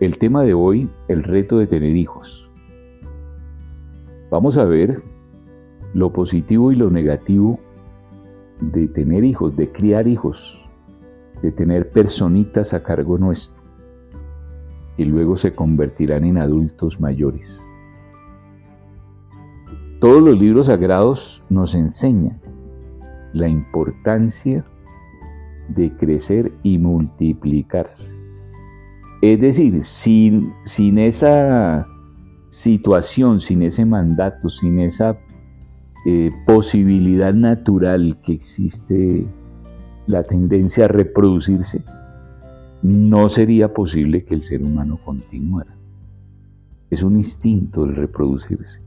el tema de hoy, el reto de tener hijos. Vamos a ver lo positivo y lo negativo de tener hijos, de criar hijos, de tener personitas a cargo nuestro, y luego se convertirán en adultos mayores. Todos los libros sagrados nos enseñan la importancia de crecer y multiplicarse. Es decir, sin, sin esa situación, sin ese mandato, sin esa eh, posibilidad natural que existe la tendencia a reproducirse, no sería posible que el ser humano continuara. Es un instinto el reproducirse.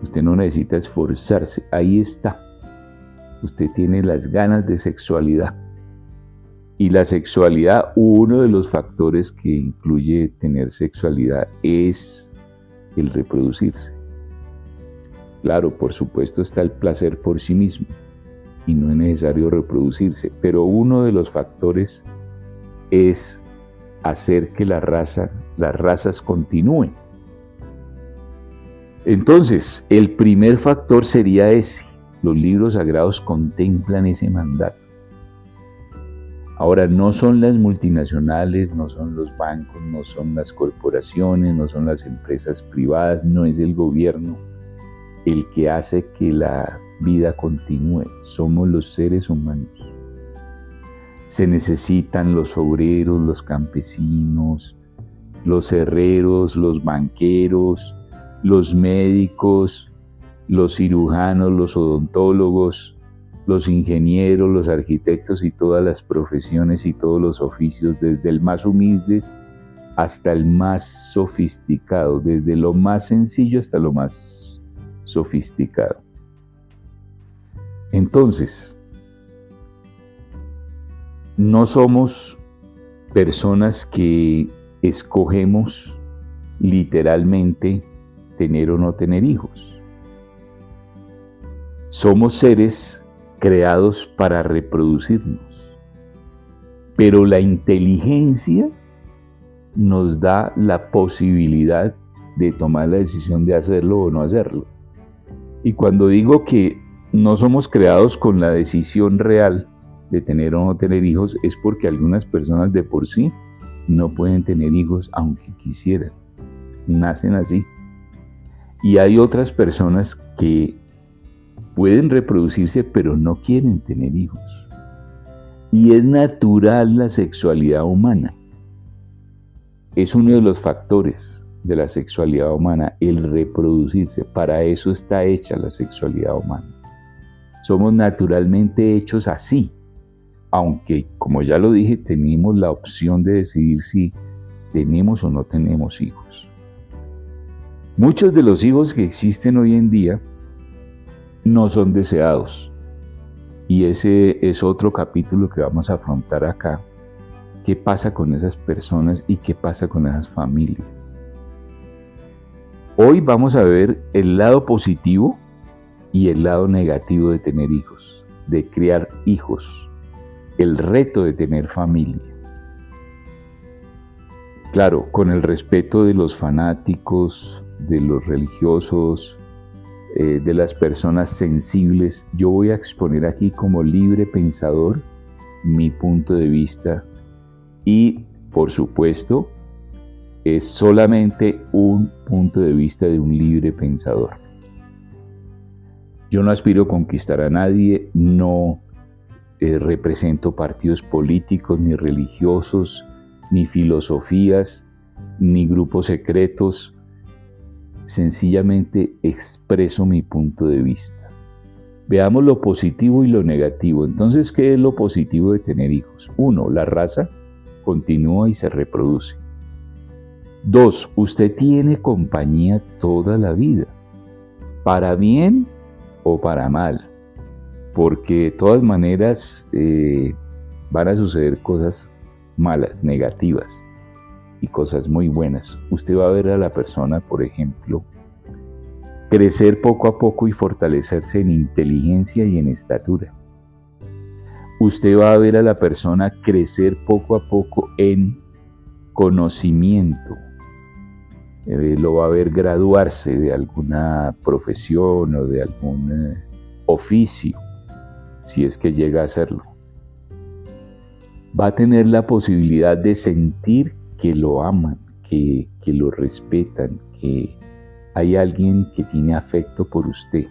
Usted no necesita esforzarse, ahí está. Usted tiene las ganas de sexualidad y la sexualidad, uno de los factores que incluye tener sexualidad es el reproducirse. Claro, por supuesto está el placer por sí mismo y no es necesario reproducirse, pero uno de los factores es hacer que la raza, las razas continúen. Entonces, el primer factor sería ese. Los libros sagrados contemplan ese mandato. Ahora, no son las multinacionales, no son los bancos, no son las corporaciones, no son las empresas privadas, no es el gobierno el que hace que la vida continúe, somos los seres humanos. Se necesitan los obreros, los campesinos, los herreros, los banqueros, los médicos, los cirujanos, los odontólogos, los ingenieros, los arquitectos y todas las profesiones y todos los oficios, desde el más humilde hasta el más sofisticado, desde lo más sencillo hasta lo más sofisticado. Entonces, no somos personas que escogemos literalmente tener o no tener hijos. Somos seres creados para reproducirnos. Pero la inteligencia nos da la posibilidad de tomar la decisión de hacerlo o no hacerlo. Y cuando digo que no somos creados con la decisión real de tener o no tener hijos, es porque algunas personas de por sí no pueden tener hijos aunque quisieran. Nacen así. Y hay otras personas que pueden reproducirse pero no quieren tener hijos. Y es natural la sexualidad humana. Es uno de los factores de la sexualidad humana, el reproducirse. Para eso está hecha la sexualidad humana. Somos naturalmente hechos así, aunque, como ya lo dije, tenemos la opción de decidir si tenemos o no tenemos hijos. Muchos de los hijos que existen hoy en día no son deseados. Y ese es otro capítulo que vamos a afrontar acá. ¿Qué pasa con esas personas y qué pasa con esas familias? Hoy vamos a ver el lado positivo y el lado negativo de tener hijos, de criar hijos, el reto de tener familia. Claro, con el respeto de los fanáticos, de los religiosos, eh, de las personas sensibles, yo voy a exponer aquí como libre pensador mi punto de vista y, por supuesto, es solamente un punto de vista de un libre pensador. Yo no aspiro a conquistar a nadie, no eh, represento partidos políticos, ni religiosos, ni filosofías, ni grupos secretos, sencillamente expreso mi punto de vista. Veamos lo positivo y lo negativo. Entonces, ¿qué es lo positivo de tener hijos? Uno, la raza continúa y se reproduce. Dos, usted tiene compañía toda la vida, para bien o para mal, porque de todas maneras eh, van a suceder cosas malas, negativas y cosas muy buenas. Usted va a ver a la persona, por ejemplo, crecer poco a poco y fortalecerse en inteligencia y en estatura. Usted va a ver a la persona crecer poco a poco en conocimiento. Eh, lo va a ver graduarse de alguna profesión o de algún eh, oficio, si es que llega a hacerlo. Va a tener la posibilidad de sentir que lo aman, que, que lo respetan, que hay alguien que tiene afecto por usted.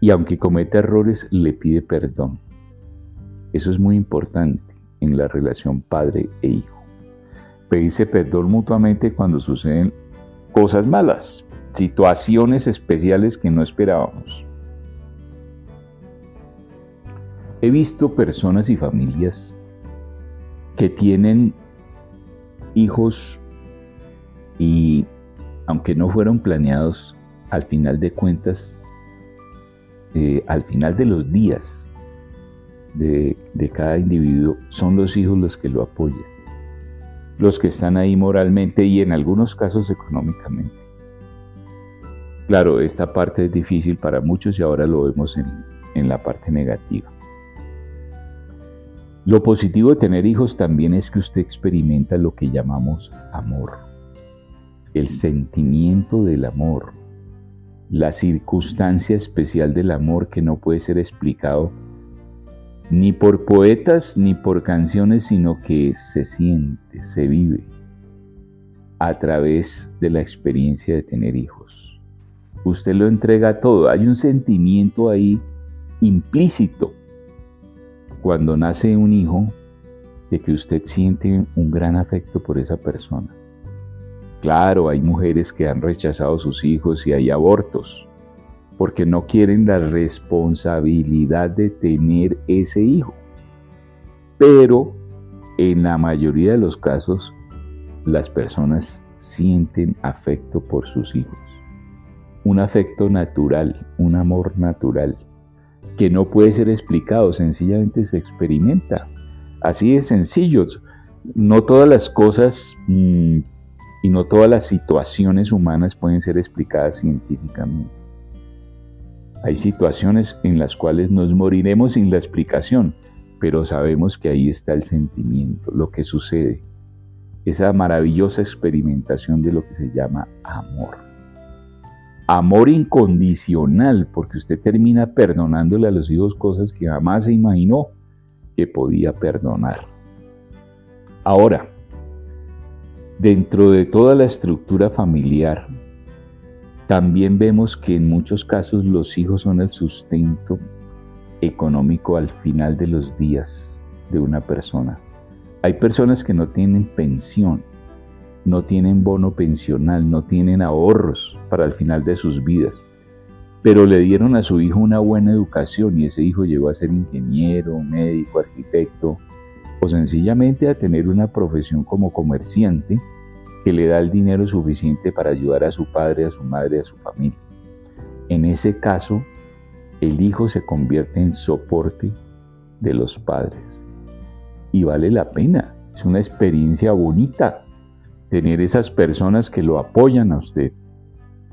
Y aunque cometa errores, le pide perdón. Eso es muy importante en la relación padre e hijo. Pedirse perdón mutuamente cuando suceden cosas malas, situaciones especiales que no esperábamos. He visto personas y familias que tienen hijos y aunque no fueron planeados, al final de cuentas, eh, al final de los días de, cada individuo, son los hijos los que lo apoyan, los que están ahí moralmente y en algunos casos económicamente. Claro, esta parte es difícil para muchos y ahora lo vemos en la parte negativa. Lo positivo de tener hijos también es que usted experimenta lo que llamamos amor, el sentimiento del amor, la circunstancia especial del amor que no puede ser explicado ni por poetas ni por canciones, sino que se siente, se vive a través de la experiencia de tener hijos. Usted lo entrega todo, hay un sentimiento ahí implícito cuando nace un hijo, de que usted siente un gran afecto por esa persona. Claro, hay mujeres que han rechazado sus hijos y hay abortos, porque no quieren la responsabilidad de tener ese hijo. Pero en la mayoría de los casos, las personas sienten afecto por sus hijos. Un afecto natural, un amor natural que no puede ser explicado, sencillamente se experimenta. Así de sencillo. No todas las cosas mm, y no todas las situaciones humanas pueden ser explicadas científicamente. Hay situaciones en las cuales nos moriremos sin la explicación, pero sabemos que ahí está el sentimiento, lo que sucede, esa maravillosa experimentación de lo que se llama amor amor incondicional, porque usted termina perdonándole a los hijos cosas que jamás se imaginó que podía perdonar. Ahora, dentro de toda la estructura familiar, también vemos que en muchos casos los hijos son el sustento económico al final de los días de una persona. Hay personas que no tienen pensión no tienen bono pensional, no tienen ahorros para el final de sus vidas, pero le dieron a su hijo una buena educación y ese hijo llegó a ser ingeniero, médico, arquitecto o sencillamente a tener una profesión como comerciante que le da el dinero suficiente para ayudar a su padre, a su madre, a su familia. En ese caso, el hijo se convierte en soporte de los padres. Y vale la pena, es una experiencia bonita tener esas personas que lo apoyan a usted,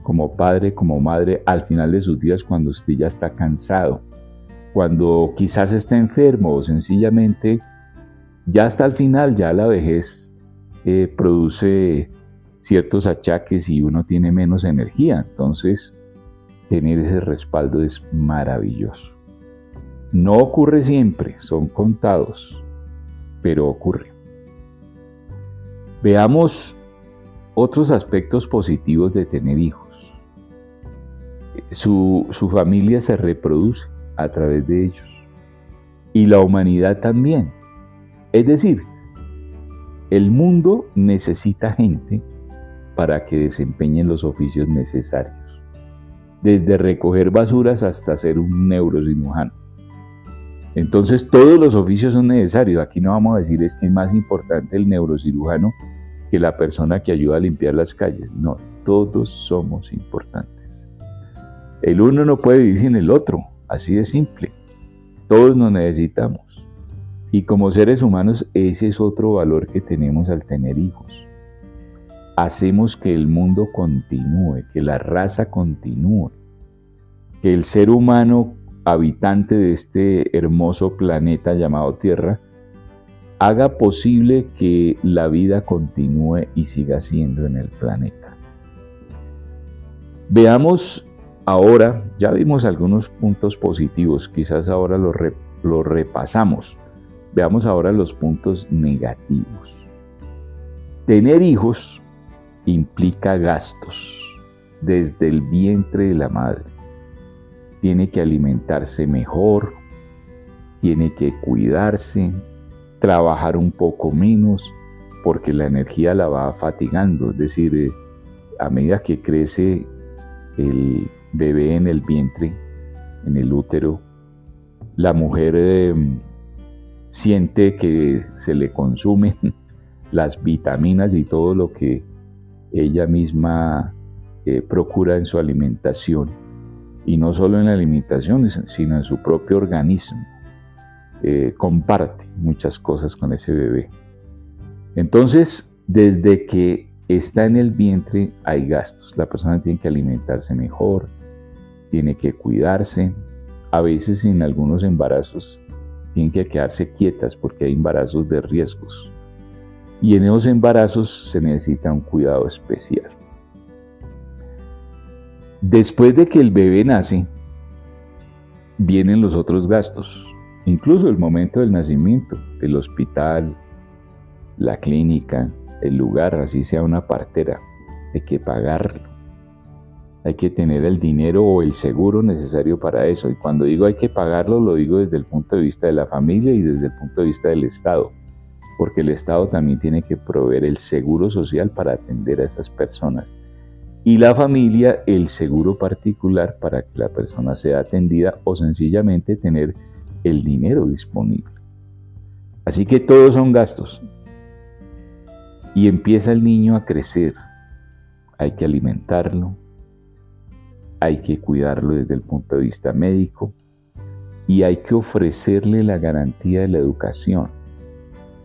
como padre, como madre, al final de sus días cuando usted ya está cansado, cuando quizás está enfermo o sencillamente ya hasta el final, ya la vejez eh, produce ciertos achaques y uno tiene menos energía. Entonces, tener ese respaldo es maravilloso. No ocurre siempre, son contados, pero ocurre. Veamos otros aspectos positivos de tener hijos. Su, familia se reproduce a través de ellos y la humanidad también. Es decir, el mundo necesita gente para que desempeñen los oficios necesarios, desde recoger basuras hasta ser un neurocirujano. Entonces todos los oficios son necesarios. Aquí no vamos a decir es que es más importante el neurocirujano que la persona que ayuda a limpiar las calles. No, todos somos importantes. El uno no puede vivir sin el otro, así de simple. Todos nos necesitamos. Y como seres humanos ese es otro valor que tenemos al tener hijos. Hacemos que el mundo continúe, que la raza continúe, que el ser humano habitante de este hermoso planeta llamado Tierra haga posible que la vida continúe y siga siendo en el planeta. Veamos ahora, ya vimos algunos puntos positivos, quizás ahora los, repasamos. Veamos ahora los puntos negativos. Tener hijos implica gastos desde el vientre de la madre. Tiene que alimentarse mejor, tiene que cuidarse, trabajar un poco menos, porque la energía la va fatigando. Es decir, eh, a medida que crece el bebé en el vientre, en el útero, la mujer em, siente que se le consumen las vitaminas y todo lo que ella misma eh, procura en su alimentación. Y no solo en la alimentación, sino en su propio organismo. Eh, comparte muchas cosas con ese bebé. Entonces, desde que está en el vientre, hay gastos. La persona tiene que alimentarse mejor, tiene que cuidarse. A veces en algunos embarazos tienen que quedarse quietas porque hay embarazos de riesgos. Y en esos embarazos se necesita un cuidado especial. Después de que el bebé nace, vienen los otros gastos, incluso el momento del nacimiento, el hospital, la clínica, el lugar, así sea una partera, hay que pagarlo. Hay que tener el dinero o el seguro necesario para eso. Y cuando digo hay que pagarlo, lo digo desde el punto de vista de la familia y desde el punto de vista del Estado. Porque el Estado también tiene que proveer el seguro social para atender a esas personas. Y la familia el seguro particular para que la persona sea atendida o sencillamente tener el dinero disponible. Así que todos son gastos, y empieza el niño a crecer. Hay que alimentarlo, hay que cuidarlo desde el punto de vista médico y hay que ofrecerle la garantía de la educación,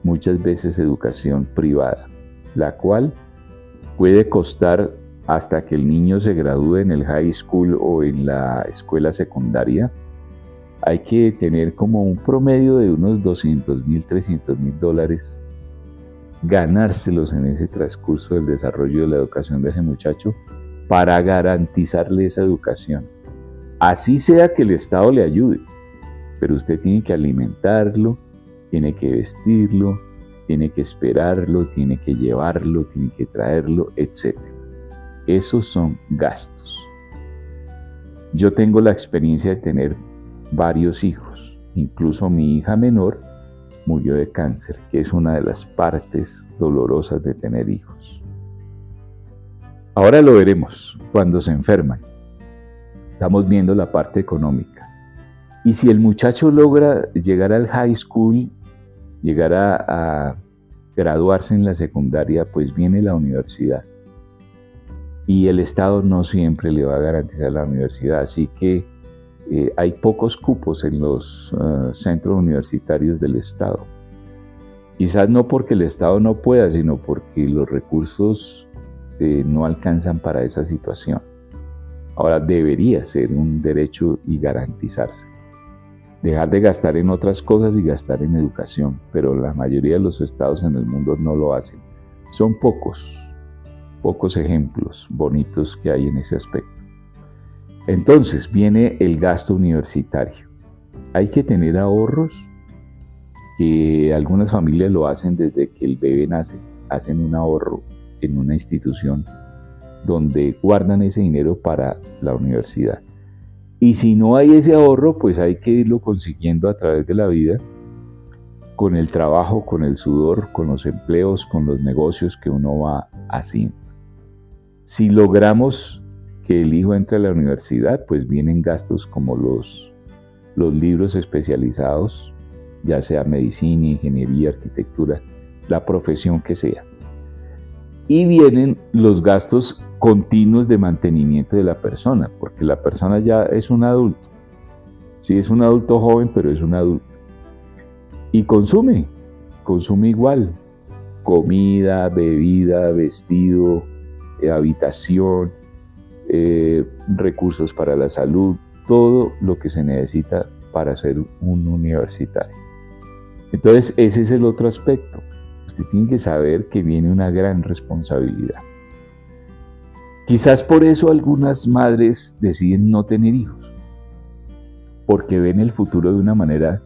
muchas veces educación privada, la cual puede costar hasta que el niño se gradúe en el high school o en la escuela secundaria, hay que tener como un promedio de unos 200 mil, 300 mil dólares ganárselos en ese transcurso del desarrollo de la educación de ese muchacho para garantizarle esa educación. Así sea que el Estado le ayude, pero usted tiene que alimentarlo, tiene que vestirlo, tiene que esperarlo, tiene que llevarlo, tiene que traerlo, etc. Esos son gastos. Yo tengo la experiencia de tener varios hijos, incluso mi hija menor murió de cáncer, que es una de las partes dolorosas de tener hijos. Ahora lo veremos cuando se enferman. Estamos viendo la parte económica. Y si el muchacho logra llegar al high school, llegar a, graduarse en la secundaria, pues viene la universidad. Y el Estado no siempre le va a garantizar la universidad. Así que eh, hay pocos cupos en los eh, centros universitarios del Estado. Quizás no porque el Estado no pueda, sino porque los recursos eh, no alcanzan para esa situación. Ahora debería ser un derecho y garantizarse. Dejar de gastar en otras cosas y gastar en educación, pero la mayoría de los estados en el mundo no lo hacen. Son pocos, pocos ejemplos bonitos que hay en ese aspecto. Entonces viene el gasto universitario. Hay que tener ahorros que algunas familias lo hacen desde que el bebé nace, hacen un ahorro en una institución donde guardan ese dinero para la universidad. Y si no hay ese ahorro, pues hay que irlo consiguiendo a través de la vida, con el trabajo, con el sudor, con los empleos, con los negocios que uno va haciendo. Si logramos que el hijo entre a la universidad, pues vienen gastos como los, los libros especializados, ya sea medicina, ingeniería, arquitectura, la profesión que sea. Y vienen los gastos continuos de mantenimiento de la persona, porque la persona ya es un adulto. Sí, es un adulto joven, pero es un adulto. Y consume, consume igual. Comida, bebida, vestido, habitación, eh, recursos para la salud, todo lo que se necesita para ser un universitario. Entonces, ese es el otro aspecto. Usted tiene que saber que viene una gran responsabilidad. Quizás por eso algunas madres deciden no tener hijos, porque ven el futuro de una manera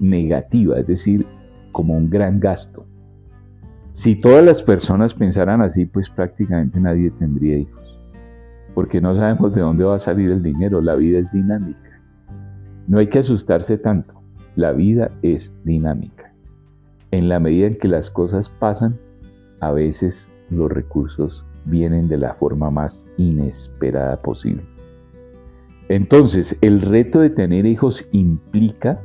negativa, es decir, como un gran gasto. Si todas las personas pensaran así, pues prácticamente nadie tendría hijos, porque no sabemos de dónde va a salir el dinero, la vida es dinámica. No hay que asustarse tanto, la vida es dinámica. En la medida en que las cosas pasan, a veces los recursos vienen de la forma más inesperada posible. Entonces, el reto de tener hijos implica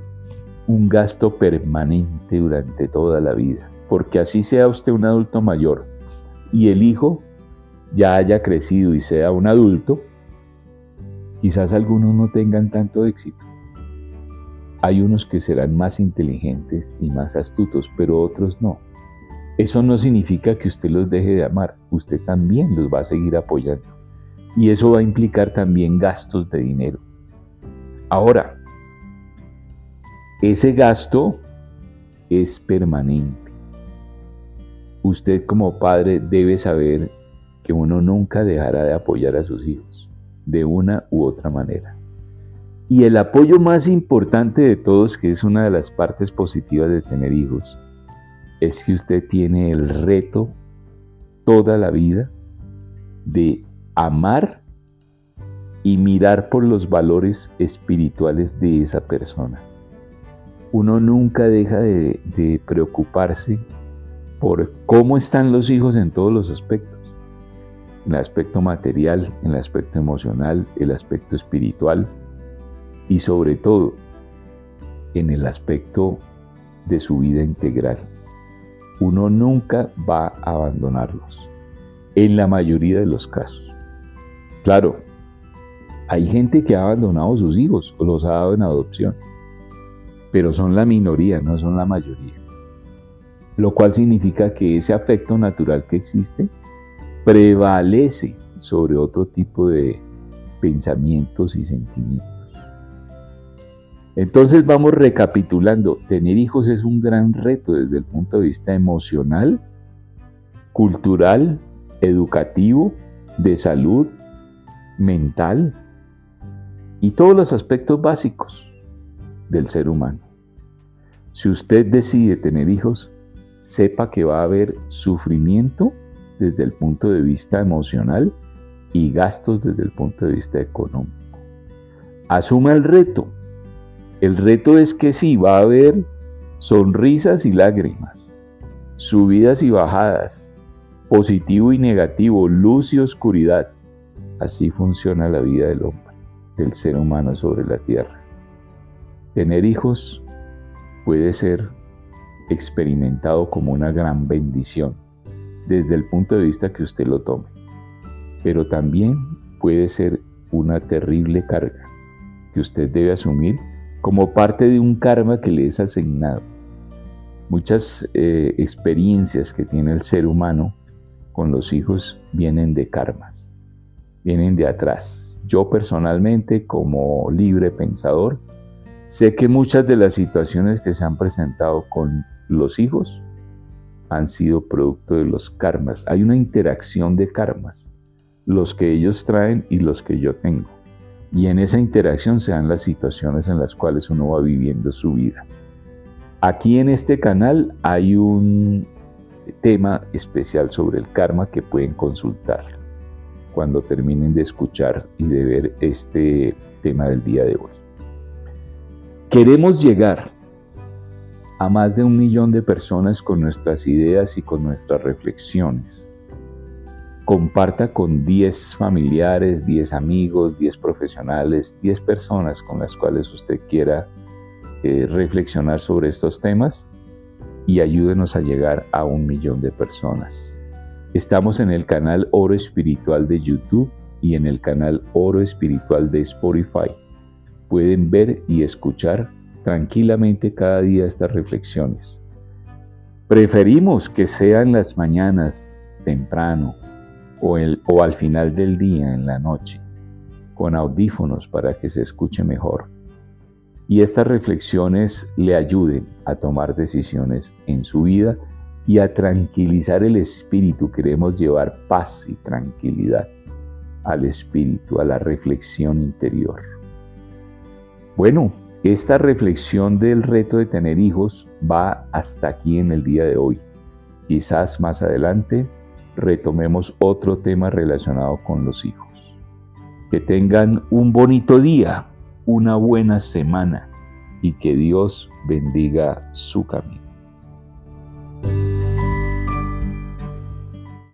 un gasto permanente durante toda la vida, porque así sea usted un adulto mayor y el hijo ya haya crecido y sea un adulto, quizás algunos no tengan tanto éxito. Hay unos que serán más inteligentes y más astutos, pero otros no. Eso no significa que usted los deje de amar, usted también los va a seguir apoyando. Y eso va a implicar también gastos de dinero. Ahora, ese gasto es permanente. Usted como padre debe saber que uno nunca dejará de apoyar a sus hijos, de una u otra manera. Y el apoyo más importante de todos, que es una de las partes positivas de tener hijos, es que usted tiene el reto toda la vida de amar y mirar por los valores espirituales de esa persona. Uno nunca deja de, preocuparse por cómo están los hijos en todos los aspectos. En el aspecto material, en el aspecto emocional, el aspecto espiritual y sobre todo en el aspecto de su vida integral uno nunca va a abandonarlos, en la mayoría de los casos. Claro, hay gente que ha abandonado a sus hijos o los ha dado en adopción, pero son la minoría, no son la mayoría. Lo cual significa que ese afecto natural que existe prevalece sobre otro tipo de pensamientos y sentimientos. Entonces vamos recapitulando, tener hijos es un gran reto desde el punto de vista emocional, cultural, educativo, de salud, mental y todos los aspectos básicos del ser humano. Si usted decide tener hijos, sepa que va a haber sufrimiento desde el punto de vista emocional y gastos desde el punto de vista económico. Asuma el reto el reto es que sí, va a haber sonrisas y lágrimas, subidas y bajadas, positivo y negativo, luz y oscuridad. Así funciona la vida del hombre, del ser humano sobre la tierra. Tener hijos puede ser experimentado como una gran bendición desde el punto de vista que usted lo tome, pero también puede ser una terrible carga que usted debe asumir como parte de un karma que le es asignado. Muchas eh, experiencias que tiene el ser humano con los hijos vienen de karmas, vienen de atrás. Yo personalmente, como libre pensador, sé que muchas de las situaciones que se han presentado con los hijos han sido producto de los karmas. Hay una interacción de karmas, los que ellos traen y los que yo tengo y en esa interacción se dan las situaciones en las cuales uno va viviendo su vida. Aquí en este canal hay un tema especial sobre el karma que pueden consultar cuando terminen de escuchar y de ver este tema del día de hoy. Queremos llegar a más de un millón de personas con nuestras ideas y con nuestras reflexiones comparta con 10 familiares, 10 amigos, 10 profesionales, 10 personas con las cuales usted quiera eh, reflexionar sobre estos temas y ayúdenos a llegar a un millón de personas. Estamos en el canal Oro Espiritual de YouTube y en el canal Oro Espiritual de Spotify. Pueden ver y escuchar tranquilamente cada día estas reflexiones. Preferimos que sean las mañanas temprano, o, el, o al final del día, en la noche, con audífonos para que se escuche mejor. y estas reflexiones le ayuden a tomar decisiones en su vida y a tranquilizar el espíritu. Queremos llevar paz y tranquilidad al espíritu, a la reflexión interior. Bueno, esta reflexión del reto de tener hijos va hasta aquí en el día de hoy. Quizás más adelante retomemos otro tema relacionado con los hijos. Que tengan un bonito día, una buena semana y que Dios bendiga su camino.